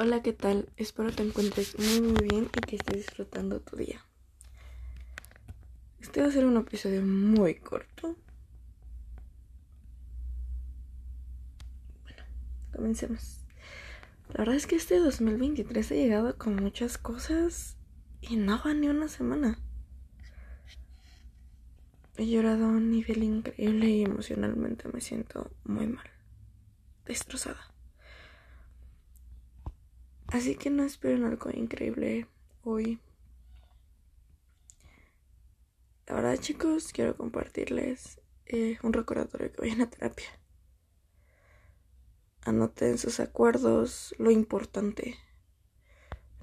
Hola, ¿qué tal? Espero te encuentres muy muy bien y que estés disfrutando tu día. Este va a ser un episodio muy corto. Bueno, comencemos. La verdad es que este 2023 ha llegado con muchas cosas y no va ni una semana. He llorado a un nivel increíble y emocionalmente me siento muy mal, destrozada. Así que no esperen algo increíble hoy. La verdad chicos, quiero compartirles eh, un recordatorio que vayan a terapia. Anoten sus acuerdos, lo importante.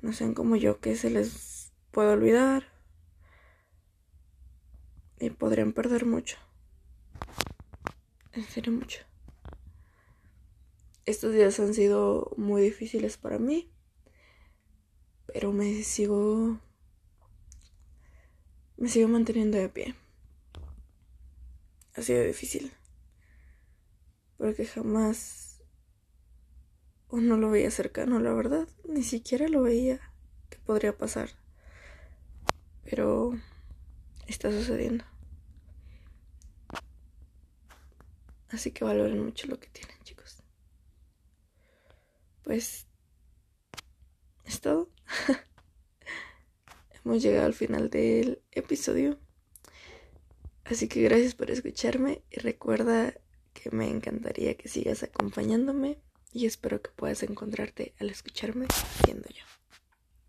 No sean como yo que se les puede olvidar y podrían perder mucho. En serio mucho. Estos días han sido muy difíciles para mí pero me sigo me sigo manteniendo de pie. Ha sido difícil. Porque jamás uno lo veía cercano, la verdad. Ni siquiera lo veía que podría pasar. Pero está sucediendo. Así que valoren mucho lo que tienen, chicos. Pues es todo. Hemos llegado al final del episodio. Así que gracias por escucharme y recuerda que me encantaría que sigas acompañándome y espero que puedas encontrarte al escucharme siendo yo.